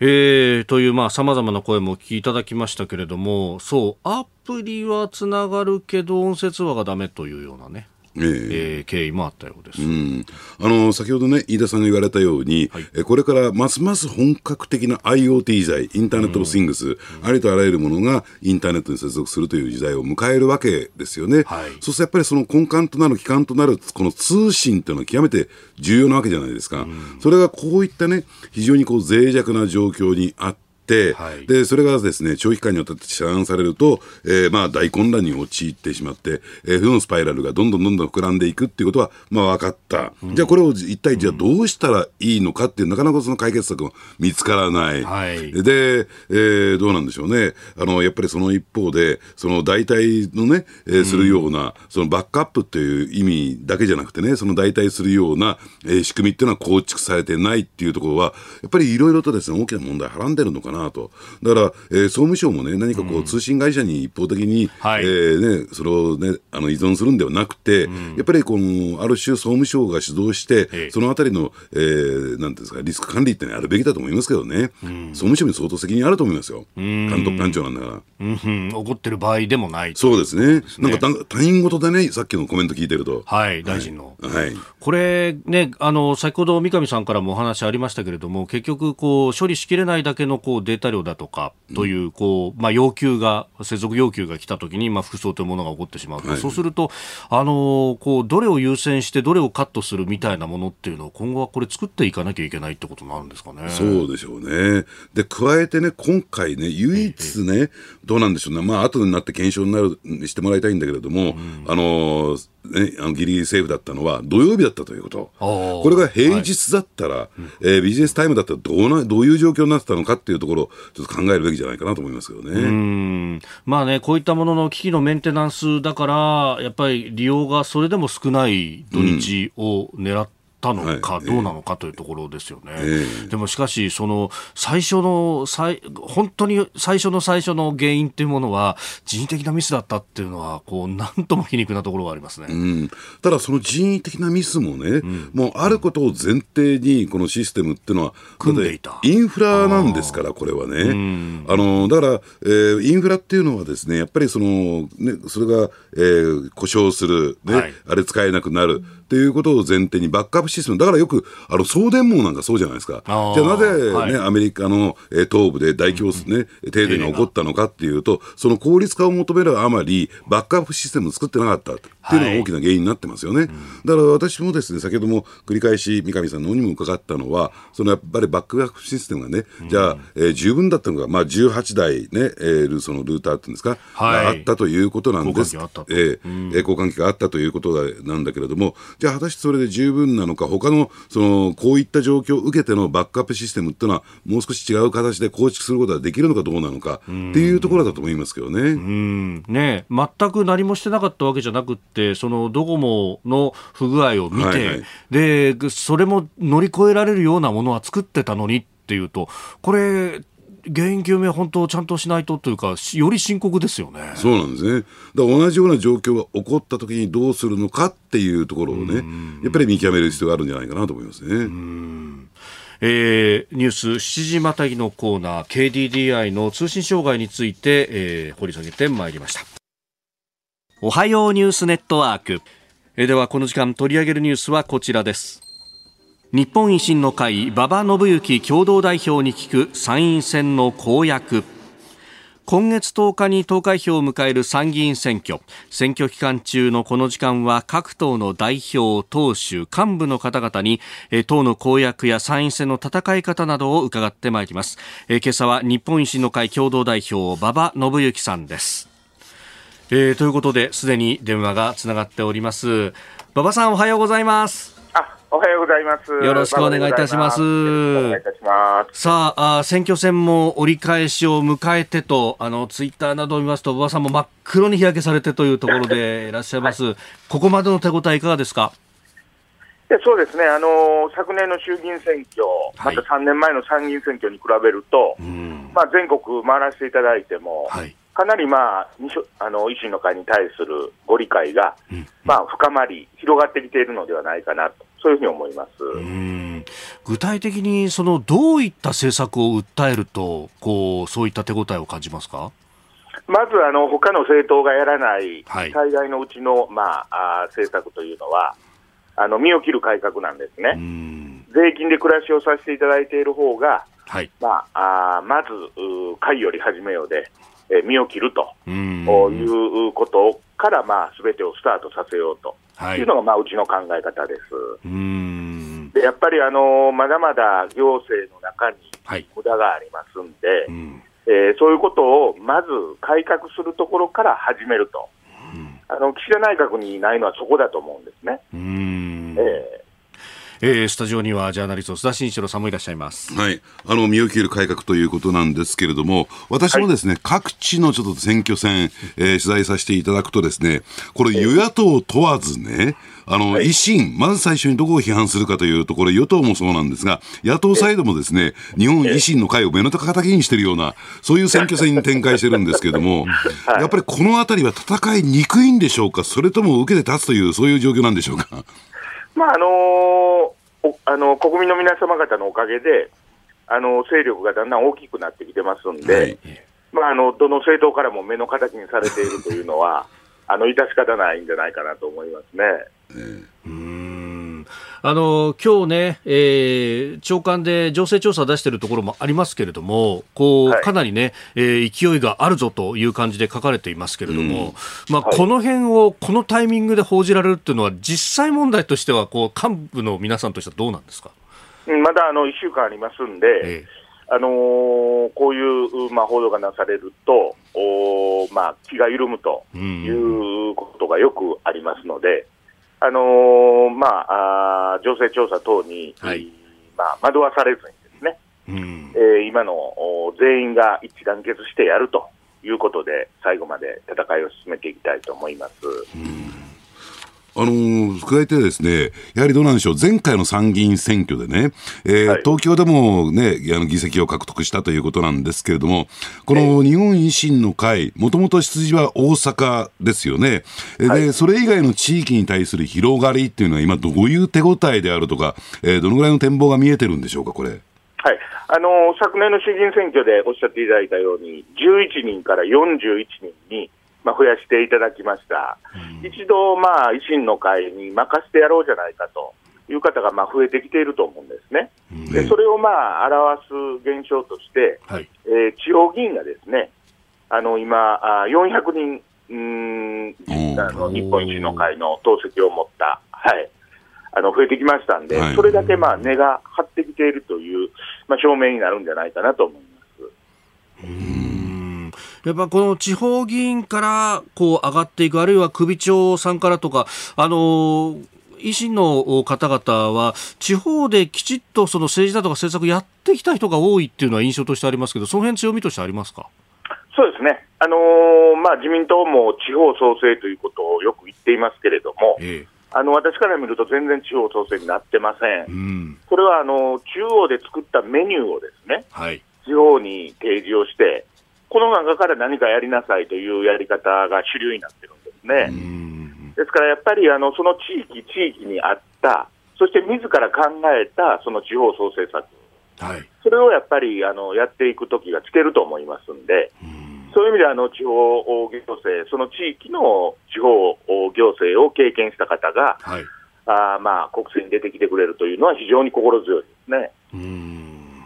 えー、という、まあ、様々な声もお聞きいただきましたけれども、そう、アプリはつながるけど、音声通話がダメというようなね。えー、経緯もあったようです。うんあの先ほどね、飯田さんが言われたように、はい、えこれからますます本格的な IoT 時代、インターネット・オブ・シングス、うん、ありとあらゆるものがインターネットに接続するという時代を迎えるわけですよね。はい、そうするとやっぱりその根幹となる基幹となるこの通信というのは極めて重要なわけじゃないですか。うん、それがこういったね、非常にこう脆弱な状況にあって、、はい、でそれがですね長期間にわたって遮断されると、えー、まあ大混乱に陥ってしまって、えー、負のスパイラルがどんどんどんどん膨らんでいくっていうことは、まあ、分かった、うん、じゃあこれを一体じゃあどうしたらいいのかっていう、なかなかその解決策も見つからない、はい、で、えー、どうなんでしょうね。あのやっぱりその一方でその代替のね、えー、するような、うん、そのバックアップっていう意味だけじゃなくてねその代替するような、えー、仕組みっていうのは構築されてないっていうところはやっぱりいろいろとですね大きな問題はらんでるのかなと。だからえー、総務省もね、何かこう、通信会社に一方的に、はい、えー、ね、それをね、あの依存するんではなくて、うん、やっぱりこの、ある種、総務省が主導して、そのあたりの、えー、なんですか、リスク管理ってのはあるべきだと思いますけどね、うん、総務省に相当責任あると思いますよ、監督官庁なんだから。うん、怒ってる場合でもないそうですね、なんか他人事でね、さっきのコメント聞いてると。はい、大臣の。はい、これね、あの先ほど三上さんからもお話ありましたけれども、結局こう、処理しきれないだけのこうデータ量だとかという、こうまあ、要求が、接続要求が来たときに、まあ、服装というものが起こってしまうと、はい、そうすると、あのこう、どれを優先して、どれをカットするみたいなものっていうのを、今後はこれ、作っていかなきゃいけないってことになるんですかね。そうでしょうね。で、加えてね、今回ね、唯一ね、どうなんでしょうね、まあ後になって検証になるしてもらいたいんだけれども、うん、あのね、あのギリギリセーフだったのは土曜日だったということ、これが平日だったら、はい、えー、ビジネスタイムだったらどうなどういう状況になってたのかっていうところをちょっと考えるべきじゃないかなと思いますけどね。うん。まあね、こういったものの機器のメンテナンスだから、やっぱり利用がそれでも少ない土日を狙って、たのかどうなのかというところですよね。はいえー、でもしかし、その最初の最、本当に最初の最初の原因っていうものは人為的なミスだったっていうのは、こう、なんとも皮肉なところがありますね。うん、ただ、その人為的なミスもね、うん、もうあることを前提に、このシステムっていうのは、組んでいた。インフラなんですから、これはね。あの、だから、えー、インフラっていうのはですね、やっぱりその、ね、それが、えー、故障する、ね、はい、あれ使えなくなる。っていうことを前提にバックアップシステム、だからよくあの送電網なんかそうじゃないですか、じゃあなぜね、はい、アメリカの、え東部で大規模、ね、停電が起こったのかっていうと、その効率化を求めるあまり、バックアップシステムを作ってなかったっていうのが大きな原因になってますよね。はい、だから私もですね、先ほども繰り返し三上さんの方にも伺ったのは、そのやっぱりバックアップシステムがね、じゃあ、えー、十分だったのが、まあ、18台ね、えー、そのルーターっていうんですか、はい、あったということなんです。交換機えー、えー、交換機があったということなんだけれども、じゃあ果たしてそれで十分なのか、他のそのこういった状況を受けてのバックアップシステムっていうのは、もう少し違う形で構築することができるのかどうなのかっていうところだと思いますけどね。うん。ね。全く何もしてなかったわけじゃなくて、そのドコモの不具合を見て、はいはい、でそれも乗り越えられるようなものは作ってたのにっていうと、これ、原因究明、本当ちゃんとしないとというか、より深刻ですよね。そうなんですね。だから同じような状況が起こったときにどうするのかっていうところをね、やっぱり見極める必要があるんじゃないかなと思いますね。えー、ニュース7時またぎのコーナー KDDI の通信障害について、えー、掘り下げてまいりましたおはようニュースネットワーク、えー、ではこの時間取り上げるニュースはこちらです日本維新の会馬場伸幸共同代表に聞く参院選の公約。今月10日に投開票を迎える参議院選挙。選挙期間中のこの時間は各党の代表党首幹部の方々に党の公約や参院選の戦い方などを伺ってまいります。今朝は日本維新の会共同代表馬場伸幸さんです。えー、ということですでに電話がつながっております。馬場さんおはようございます。おはようございます。よろしくお願いいたします。ます。さあ、あ選挙戦も折り返しを迎えてと、あの、ツイッターなどを見ますと、馬場さんも真っ黒に日焼けされてというところでいらっしゃいます。はい、ここまでの手応えいかがですか？そうですね、あの昨年の衆議院選挙、また3年前の参議院選挙に比べると、まあ、全国回らせていただいても、はい、かなり、まあ、あの維新の会に対するご理解が、うん、まあ、深まり、広がってきているのではないかなと、そういうふうに思います。具体的にそのどういった政策を訴えるとこう、そういった手応えを感じますか？まずあの他の政党がやらない最大のうちの、まあ、あ政策というのは、あの身を切る改革なんですね。税金で暮らしをさせていただいている方が、はい、まあ、あまず、会より始めようで、え身を切ると。いうことから、まあ、すべてをスタートさせようとい。うのが、まあ、うちの考え方です。でやっぱり、あのまだまだ行政の中に無駄がありますんで、はいえー、そういうことをまず改革するところから始めると、うん、あの岸田内閣にないのはそこだと思うんですね。うん。えーえー、スタジオにはジャーナリスト須田慎一郎さんもいらっしゃいます。はい。あの、身を切る改革ということなんですけれども、私もですね、はい、各地のちょっと選挙戦、えー、取材させていただくとですね、これ与野党問わずね、あの、はい、維新、まず最初にどこを批判するかというところ、与党もそうなんですが、野党サイドもですね、日本維新の会を目の高きにしているような、そういう選挙戦に展開してるんですけれども、はい、やっぱりこのあたりは戦いにくいんでしょうか、それとも受けて立つという、そういう状況なんでしょうか？まああのー、あの国民の皆様方のおかげで、あの勢力がだんだん大きくなってきてますんで、はい、まあ、あのどの政党からも目の敵にされているというのは、あの致し方ないんじゃないかなと思いますね。うんあの今日ね、えー、長官で情勢調査を出しているところもありますけれども、こう、はい、かなりね、えー、勢いがあるぞという感じで書かれていますけれども、うん、まあ、はい、この辺をこのタイミングで報じられるっていうのは、実際問題としては、こう幹部の皆さんとしてはどうなんですか？まだあの1週間ありますんで、えー、あのー、こういう、まあ、報道がなされると、おまあ、気が緩むということがよくありますので、あのー、まああ、情勢調査等に、はい、まあ、惑わされずにですね、うん。えー、今の全員が一致団結してやるということで、最後まで戦いを進めていきたいと思います。うんあのー、加えてですね、やはりどうなんでしょう、前回の参議院選挙でね、えーはい、東京でもね、あの議席を獲得したということなんですけれども、この日本維新の会、もともと出自は大阪ですよね。はい、で、それ以外の地域に対する広がりっていうのは今どういう手応えであるとか、えー、どのぐらいの展望が見えてるんでしょうか、これ。はい、あのー、昨年の衆議院選挙でおっしゃっていただいたように、11人から41人にまあ、増やしていただきました、うん、一度、まあ、維新の会に任せてやろうじゃないかという方がまあ増えてきていると思うんですね。うん、でそれをまあ表す現象として、はい、えー、地方議員がですね、あの今、あ400人うん。あの日本維新の会の党籍を持った、はい、あの増えてきましたんで、はい、それだけまあ根が張ってきているという、まあ、証明になるんじゃないかなと思います。やっぱこの地方議員からこう上がっていく、あるいは首長さんからとか、あの維新の方々は地方できちっとその政治だとか政策やってきた人が多いっていうのは印象としてありますけど、その辺強みとしてありますか？そうですね、あのー、まあ、自民党も地方創生ということをよく言っていますけれども、ええ、あの私から見ると全然地方創生になってません、うん、これはあの中央で作ったメニューをですね、はい、地方に提示をして、この中から何かやりなさいというやり方が主流になってるんですね。ですからやっぱりあのその地域、地域にあった、そして自ら考えたその地方創生策、はい、それをやっぱりあのやっていく時が来てると思いますんで、ん。そういう意味であの地方行政、その地域の地方行政を経験した方が、はい、あまあ、国政に出てきてくれるというのは非常に心強いですね。うん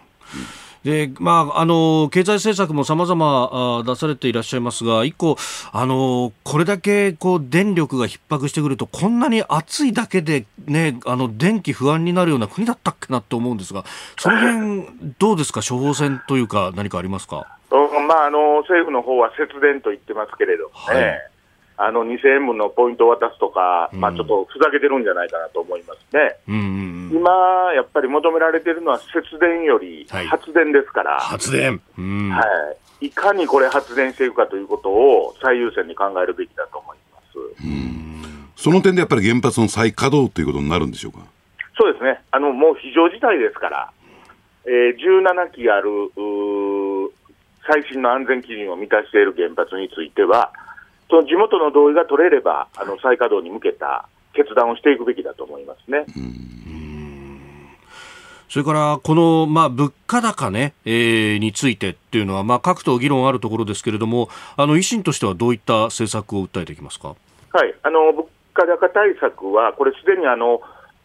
でまあ、あの経済政策もさまざま出されていらっしゃいますが、一個、あのこれだけこう電力が逼迫してくると、こんなに暑いだけで、ね、あの電気不安になるような国だったっけなと思うんですが、その辺どうですか、処方箋というか、何かありますか？まあ、あの政府の方は節電と言ってますけれどもね、はいあの2000円分のポイントを渡すとか、まあ、ちょっとふざけてるんじゃないかなと思いますね、うんうんうん、今、やっぱり求められているのは節電より発電ですから、はい、発電、はい、いかにこれ、発電していくかということを最優先に考えるべきだと思います。その点でやっぱり原発の再稼働ということになるんでしょうか？そうですね、あのもう非常事態ですから、えー、17基ある最新の安全基準を満たしている原発については、その地元の同意が取れれば、あの再稼働に向けた決断をしていくべきだと思いますね。それからこの、まあ、物価高ね、えー、についてっていうのは、まあ、各党議論あるところですけれども、あの維新としてはどういった政策を訴えていきますか？はい、あの物価高対策は、これ、すでにあの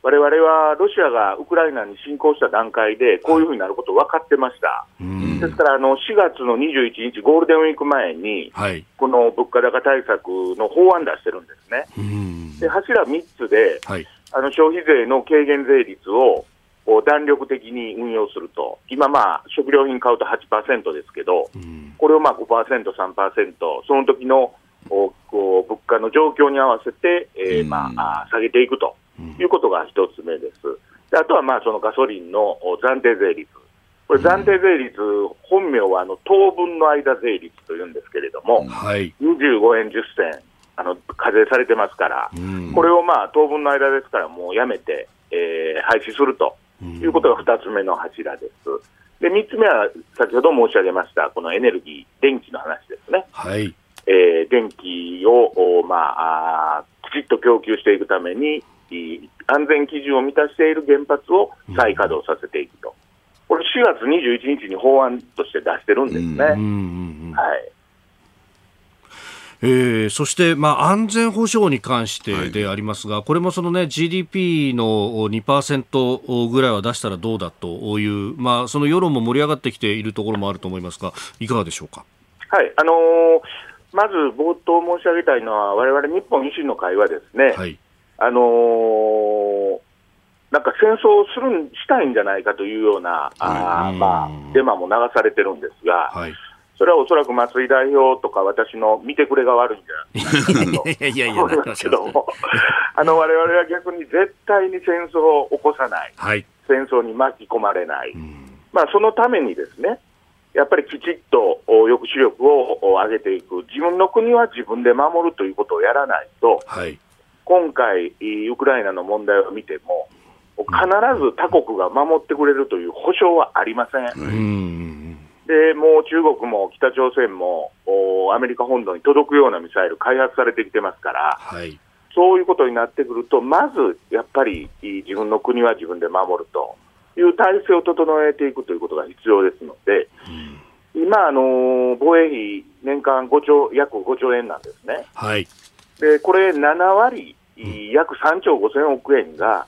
われわれはロシアがウクライナに侵攻した段階で、こういうふうになること分かってました。ですからあの、4月の21日、ゴールデンウィーク前に、はい、この物価高対策の法案出してるんですね。で柱3つで、はい、あの消費税の軽減税率を弾力的に運用すると、今、まあ、食料品買うと8%ですけど、これをまあ5%、3%、その時のこう物価の状況に合わせて、えーまあ、下げていくということが一つ目です。であとはまあそのガソリンの暫定税率。これ暫定税率、本名はあの当分の間税率というんですけれども、はい、25円10銭あの課税されてますから、これをまあ当分の間ですからもうやめて、えー、廃止するということが2つ目の柱です。で3つ目は先ほど申し上げました、このエネルギー、電気の話ですね。はいえー、電気を、まあ、あきちっと供給していくために、安全基準を満たしている原発を再稼働させていくと、これ、4月21日に法案として出してるんですね。はい。えー、そして、まあ、安全保障に関してでありますが、はい、これもその、ね、GDP の2%ぐらいは出したらどうだという、まあ、その世論も盛り上がってきているところもあると思いますが、いかがでしょうか？はい。あのー、まず冒頭申し上げたいのは、われわれ日本維新の会はですね、はいあのー、なんか戦争をするしたいんじゃないかというような、あまあ、デマも流されてるんですが、はい、それはおそらく松井代表とか私の見てくれが悪いんじゃないかと。思いますけども、あの我々は逆に絶対に戦争を起こさない、はい、戦争に巻き込まれない、まあ、そのためにですね、やっぱりきちっと抑止力を上げていく、自分の国は自分で守るということをやらないと、はい今回、ウクライナの問題を見ても、必ず他国が守ってくれるという保証はありません。でもう中国も北朝鮮もアメリカ本土に届くようなミサイル開発されてきてますから、はい、そういうことになってくると、まずやっぱり自分の国は自分で守るという体制を整えていくということが必要ですので、うん、今、あの防衛費、年間5兆約5兆円なんですね。はい、でこれ7割約3兆5000億円が、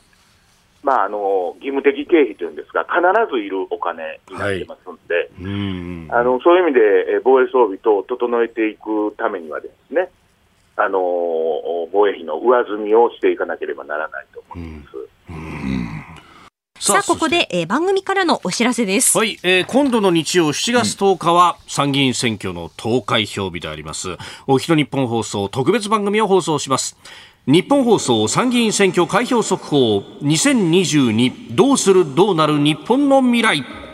まあ、あの義務的経費というんですが、必ずいるお金になってますので、はい、あのそういう意味で防衛装備等を整えていくためにはですね、あの防衛費の上積みをしていかなければならないと思います。さあ、ここで、えー、番組からのお知らせです。はい、えー、今度の日曜7月10日は参議院選挙の投開票日であります。おひと日本放送特別番組を放送します。日本放送参議院選挙開票速報2022どうするどうなる日本の未来。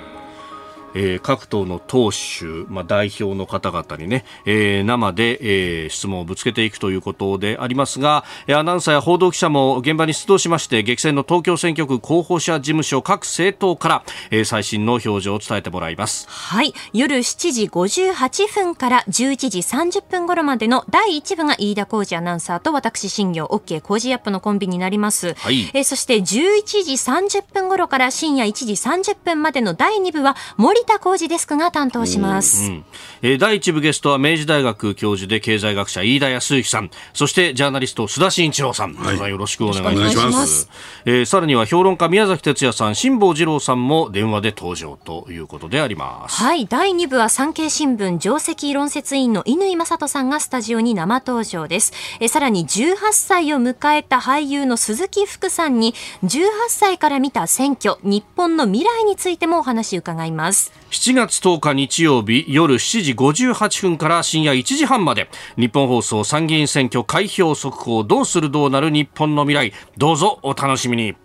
えー、各党の党首、まあ、代表の方々にね、えー、生で、えー、質問をぶつけていくということでありますが、アナウンサーや報道記者も現場に出動しまして、激戦の東京選挙区候補者事務所各政党から、えー、最新の表情を伝えてもらいます。はい。夜7時58分から11時30分頃までの第1部が飯田浩二アナウンサーと私、新業 OK 工事アップのコンビになります。はい。えー、そして11時30分頃から深夜1時30分までの第2部は森田浩二デスクが担当します、うんえー、第一部ゲストは明治大学教授で経済学者飯田康之さん。そしてジャーナリスト須田慎一郎さん、はい、よろしくお願いします。えー、さらには評論家宮崎哲也さん辛坊治郎さんも電話で登場ということであります。はい。第2部は産経新聞上席論説委員の乾正人さんがスタジオに生登場です。えー、さらに18歳を迎えた俳優の鈴木福さんに18歳から見た選挙日本の未来についてもお話伺います7月10日日曜日夜7時58分から深夜1時半まで日本放送参議院選挙開票速報どうするどうなる日本の未来どうぞお楽しみに。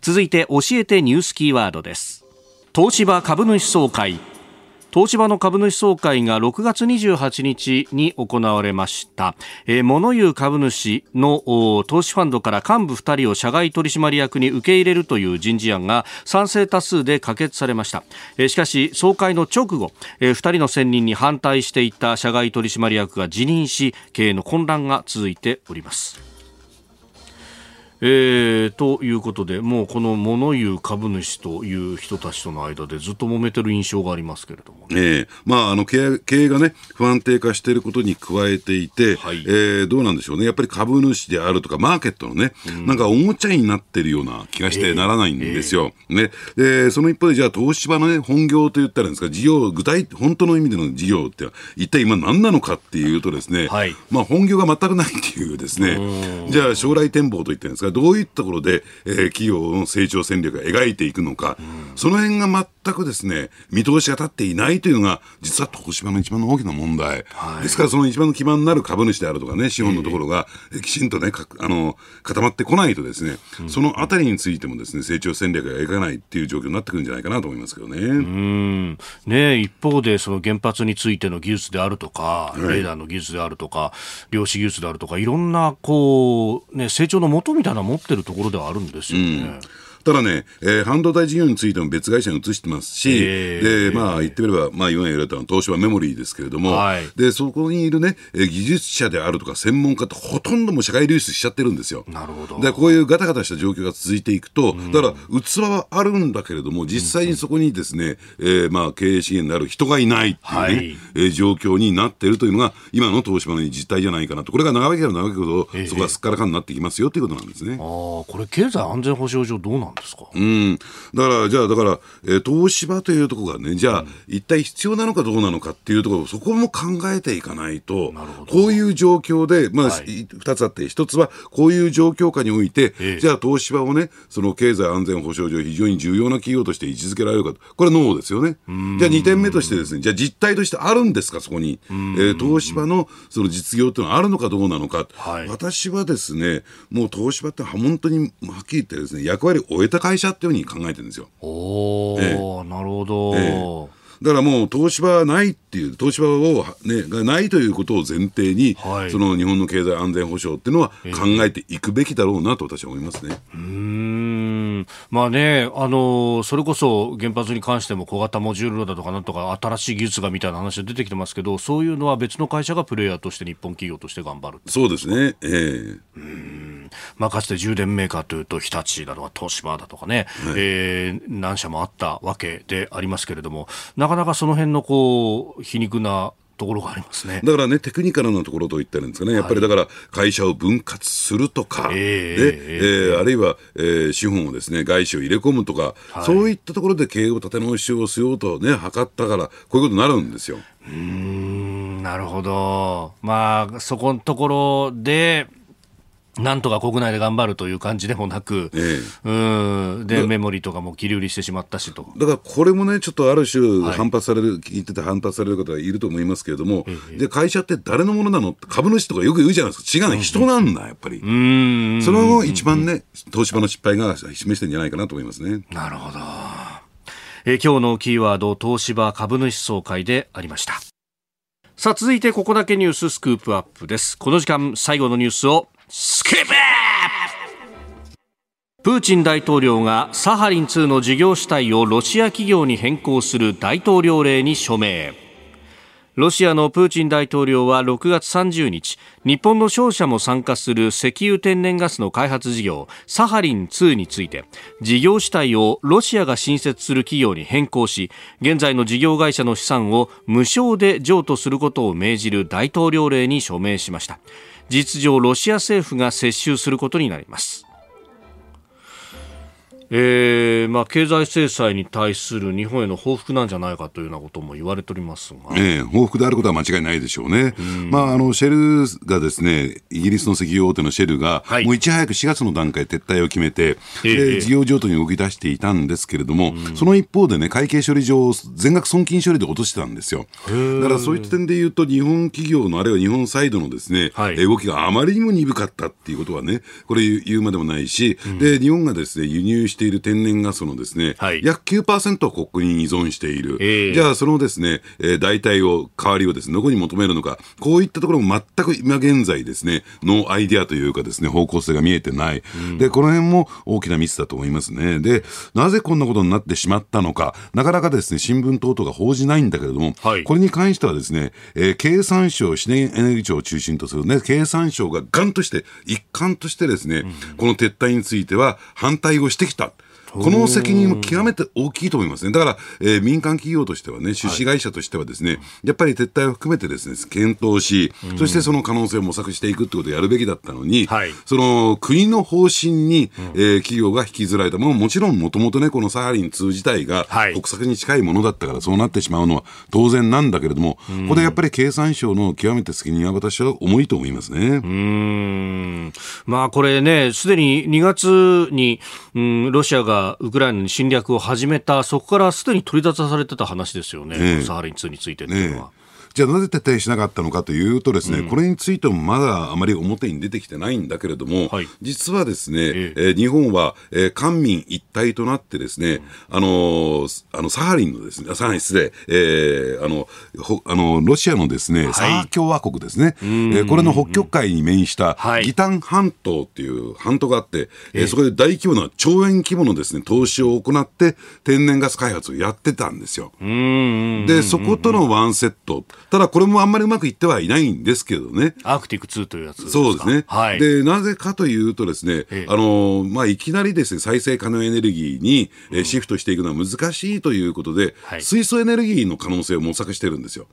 続いて教えてニュースキーワードです。東芝株主総会東芝の株主総会が6月28日に行われました、えー、物言う株主の投資ファンドから幹部2人を社外取締役に受け入れるという人事案が賛成多数で可決されました、えー、しかし総会の直後、えー、2人の選任に反対していた社外取締役が辞任し経営の混乱が続いております。えー、ということで、もうこの物言う株主という人たちとの間でずっと揉めてる印象がありますけれども、ね、えー、まあ、あの経営経営がね、不安定化していることに加えていて、はい、えー、どうなんでしょうね、やっぱり株主であるとか、マーケットのね、うん、なんかおもちゃになってるような気がしてならないんですよ。えー、ね。でその一方で、じゃあ、東芝の、ね、本業と言ったらいいんですか、事業、具体、本当の意味での事業って、一体今、何なのかっていうとですね、はい、まあ、本業が全くないっていうですね、じゃあ、将来展望といったんですか、どういったところで、えー、企業の成長戦略を描いていくのか、その辺が全くですね、見通しが立っていないというのが、実は東芝の一番の大きな問題、はい、ですからその一番の基盤になる株主であるとかね、資本のところが、えー、きちんとね、あの固まってこないとですね、うん、そのあたりについてもですね、成長戦略が描かないっていう状況になってくるんじゃないかなと思いますけどね。うん。ね一方で、その原発についての技術であるとか、はい、レーダーの技術であるとか、量子技術であるとか、いろんなこう、ね、成長のもとみたいな持ってるところではあるんですよね。うんただね、えー、半導体事業についても別会社に移してますし、えー、で、まあ、言ってみれば、まあ、今言われたのは東芝メモリーですけれども、はい、で、そこにいるね、技術者であるとか専門家ってほとんども社会流出しちゃってるんですよ。なるほど。で、こういうガタガタした状況が続いていくと、だから、器はあるんだけれども、実際にそこにですね、えー、まあ、経営資源である人がいないっていうね、はい、えー、状況になっているというのが、今の東芝の実態じゃないかなと。これが長引けば長引くほど、そこがすっからかんになってきますよということなんですね。ああ、これ経済安全保障上どうなんですか。うん。だから、じゃあ、だから、えー、東芝というところがね、じゃあ、うん、一体必要なのかどうなのかっていうところ、そこも考えていかないと、こういう状況で、まあ、はい、2つあって、1つは、こういう状況下において、えー、じゃあ、東芝をね、その経済安全保障上、非常に重要な企業として位置づけられるかこれはノーですよね。じゃあ、2点目としてですね、じゃあ、実態としてあるんですか、そこに。えー、東芝のその実業っていうのはあるのかどうなのか。はい、私はですね、もう東芝って本当にはっきり言ってですね、役割を終えた会社っていうふうに考えてるんですよ。おお、ええ、なるほど。ええだからもう東芝はないっていう、東芝を、ね、がないということを前提に、はい、その日本の経済安全保障っていうのは考えていくべきだろうなと私は思いますね。えー、うんまあね、あのそれこそ原発に関しても小型モジュールだとかなんとか新しい技術がみたいな話が出てきてますけど、そういうのは別の会社がプレイヤーとして日本企業として頑張るそうですね。ええー、うんまあ、かつて充電メーカーというと日立だとか東芝だとかね、はい、えー、何社もあったわけでありますけれどもなかなかその辺のこう皮肉なところがありますね。だからね、テクニカルなところといったんですかね、やっぱりだから会社を分割するとか、はい、でえー、あるいは、えー、資本をですね外資を入れ込むとか、はい、そういったところで経営を立て直しをしようとね、図ったから、こういうことになるんですよ。うんなるほど、まあ、そこのところで、なんとか国内で頑張るという感じでもなく、ええ、うんでメモリとかも切り売りしてしまったしとだからこれもね、ちょっとある種、反発される、はい、聞いてて反発される方がいると思いますけれども、え、で会社って誰のものなの？株主とかよく言うじゃないですか、違う、人なんだ、やっぱり。うんそれを一番ね、東芝の失敗が示してるんじゃないかなと思いますね。なるほど。え今日のキーワード、東芝株主総会でありました。さあ、続いてここだけニューススクープアップです。この時間、最後のニュースをスキッププーチン大統領がサハリン2の事業主体をロシア企業に変更する大統領令に署名。ロシアのプーチン大統領は6月30日日本の商社も参加する石油天然ガスの開発事業サハリン2について事業主体をロシアが新設する企業に変更し現在の事業会社の資産を無償で譲渡することを命じる大統領令に署名しました。実情ロシア政府が接収することになります。えーまあ、経済制裁に対する日本への報復なんじゃないかというようなことも言われておりますが、えー、報復であることは間違いないでしょうね、まあ、あのシェルがですねイギリスの石油大手のシェルが、はい、もういち早く4月の段階撤退を決めて、えー、事業譲渡に動き出していたんですけれども、その一方でね、会計処理上、全額損金処理で落としてたんですよ。だからそういった点で言うと、日本企業のあるいは日本サイドのですね、はい、動きがあまりにも鈍かったっていうことはね、これ言うまでもないし、うん、で日本がですね輸入している天然ガガスのですね、はい、約9%をここに依存している、えー、じゃあそのですね、えー、代替を、代わりをですね、どこに求めるのか、こういったところも全く今現在ですね、のアイデアというかですね、方向性が見えてない。うん、で、この辺も大きなミスだと思いますね。で、なぜこんなことになってしまったのか、なかなかですね、新聞等々が報じないんだけれども、はい、これに関してはですね、えー、経産省、資源エネルギー庁を中心とするね、経産省がガンとして、一貫としてですね、うん、この撤退については反対をしてきた。この責任も極めて大きいと思いますね。だから、えー、民間企業としてはね、出資会社としてはですね、はい、やっぱり撤退を含めてですね、検討し、そしてその可能性を模索していくってことをやるべきだったのに、はい、その国の方針に、えー、企業が引きずられたものもちろんもともとね、このサハリン2自体が国策に近いものだったからそうなってしまうのは当然なんだけれども、ここでやっぱり経産省の極めて責任は私は重いと思いますね。うん。まあこれね、すでに2月に、うん、ロシアがウクライナに侵略を始めた、そこからすでに取り沙汰されてた話ですよね、ねサハリン2についてっていうのは。ねじゃあなぜ撤退しなかったのかというとですね、うん、これについてもまだあまり表に出てきてないんだけれども、はい、実はですね、ええ。ー、日本は、えー、官民一体となってですね、うん、あのー、あのサハリンのですね、サハリン失礼、えー、あのあのロシアのですね、はい、サハ共和国ですね、えー、これの北極海に面したギタン半島っていう半島があって、えー、そこで大規模な兆円規模のですね投資を行って天然ガス開発をやってたんですよ。でそことのワンセットただこれもあんまりうまくいってはいないんですけどね。アークティック2というやつそうですね。はい。で、なぜかというとですね、あの、まあ、いきなりですね、再生可能エネルギーに、えー、シフトしていくのは難しいということで、はい、水素エネルギーの可能性を模索してるんですよ。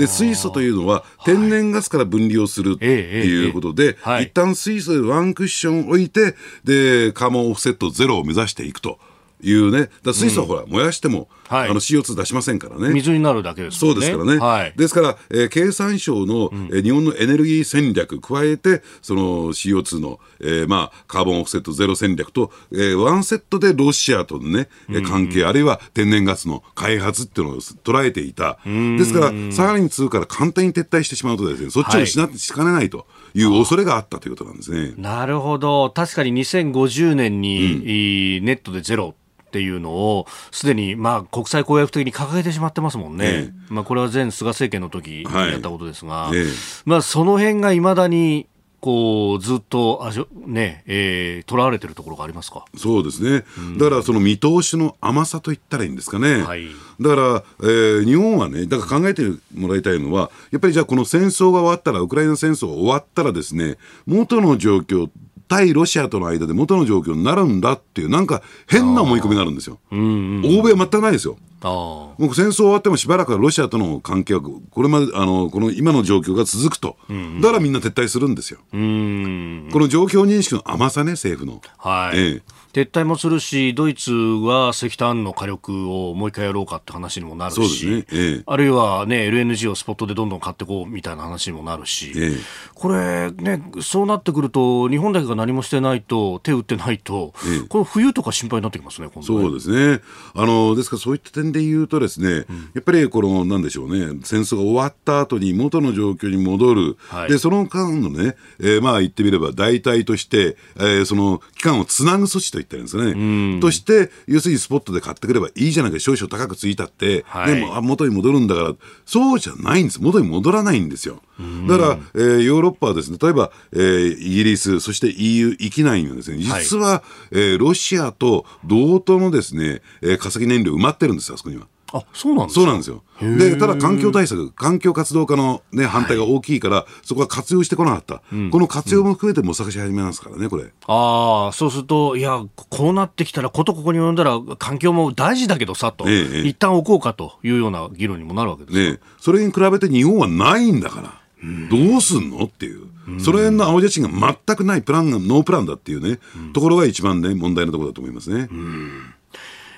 で、水素というのは天然ガスから分離をするっていうことで、はい、一旦水素でワンクッション置いて、で、カーボンオフセットゼロを目指していくと。いうね、だ水素はほら、燃やしても、はい、あの CO2 出しませんからね。水になるだけです、ね、そうですからね。はい、ですから、えー、経産省の、うん、えー、日本のエネルギー戦略加えて、その CO2 の、えー、まあ、カーボンオフセットゼロ戦略と、えー、ワンセットでロシアとのね、うん、関係、あるいは天然ガスの開発っていうのを捉えていた。ですから、サハリン2から簡単に撤退してしまうとですね、そっちをしな、はい、しかねないと。いう恐れがあったということなんですね。なるほど。確かに2050年に、うん、ネットでゼロっていうのをすでにまあ国際公約的に掲げてしまってますもんね、ええ、まあ、これは前菅政権の時にやったことですが、はいえ、まあ、その辺がいまだにこうずっとあねえー、とらわれてるところがありますか？そうですね、うん、だからその見通しの甘さといったらいいんですかね、はい、だから、えー、日本はね、だから考えてもらいたいのは、やっぱりじゃあ、この戦争が終わったら、ウクライナ戦争が終わったらですね、元の状況対ロシアとの間で元の状況になるんだっていう、なんか変な思い込みがあるんですよ。欧米は全くないですよ。もう戦争終わってもしばらくはロシアとの関係はこれまであのこの今の状況が続くと、だからみんな撤退するんですよ。この状況認識の甘さね政府の。はい、ええ撤退もするし、ドイツは石炭の火力をもう一回やろうかって話にもなるし、ね。ええ、あるいは、ね、LNG をスポットでどんどん買っていこうみたいな話にもなるし、え、これ、ね、そうなってくると、日本だけが何もしてないと、手打ってないと、この冬とか心配になってきますね、そうですね。あのですからそういった点で言うと、ですね、うん、やっぱりこの、なんでしょうね、戦争が終わった後に元の状況に戻る、はい、でその間のね、えー、まあ言ってみれば、代替として、えー、その期間をつなぐ措置と言ったらいいんですかね。として、要するにスポットで買ってくればいいじゃないか、少々高くついたって、はい、でも元に戻るんだから、そうじゃないんです。元に戻らないんですよ。だから、えー、ヨーロッパはですね、例えば、えー、イギリス、そして EU 域内にはですね、実は、はい、えー、ロシアと同等のですね、えー、化石燃料埋まってるんですよ、あそこには。あそうなんですそうなんですよ。で、ただ環境対策、環境活動家の、ね、反対が大きいから、はい、そこは活用してこなかった、うん、この活用も含めて模索し始めますからね、これ。ああ、そうすると、いや、こうなってきたら、ことここに呼んだら、環境も大事だけどさと、ええ、一旦置こうかというような議論にもなるわけですね。それに比べて日本はないんだから。うん、どうすんのっていう、うん、その辺の青写真が全くないプランがノープランだっていうね、うん、ところが一番ね問題のところだと思いますね。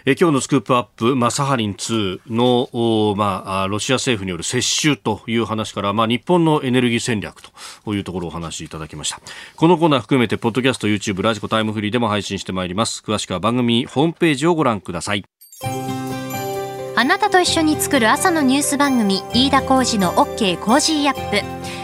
え今日のスクープアップ、まあ、サハリン2の、まあ、ロシア政府による接収という話から、まあ、日本のエネルギー戦略というところをお話しいただきました。このコーナー含めてポッドキャスト YouTube ラジコタイムフリーでも配信してまいります。詳しくは番組ホームページをご覧ください。あなたと一緒に作る朝のニュース番組飯田浩二の OK コージーアップ。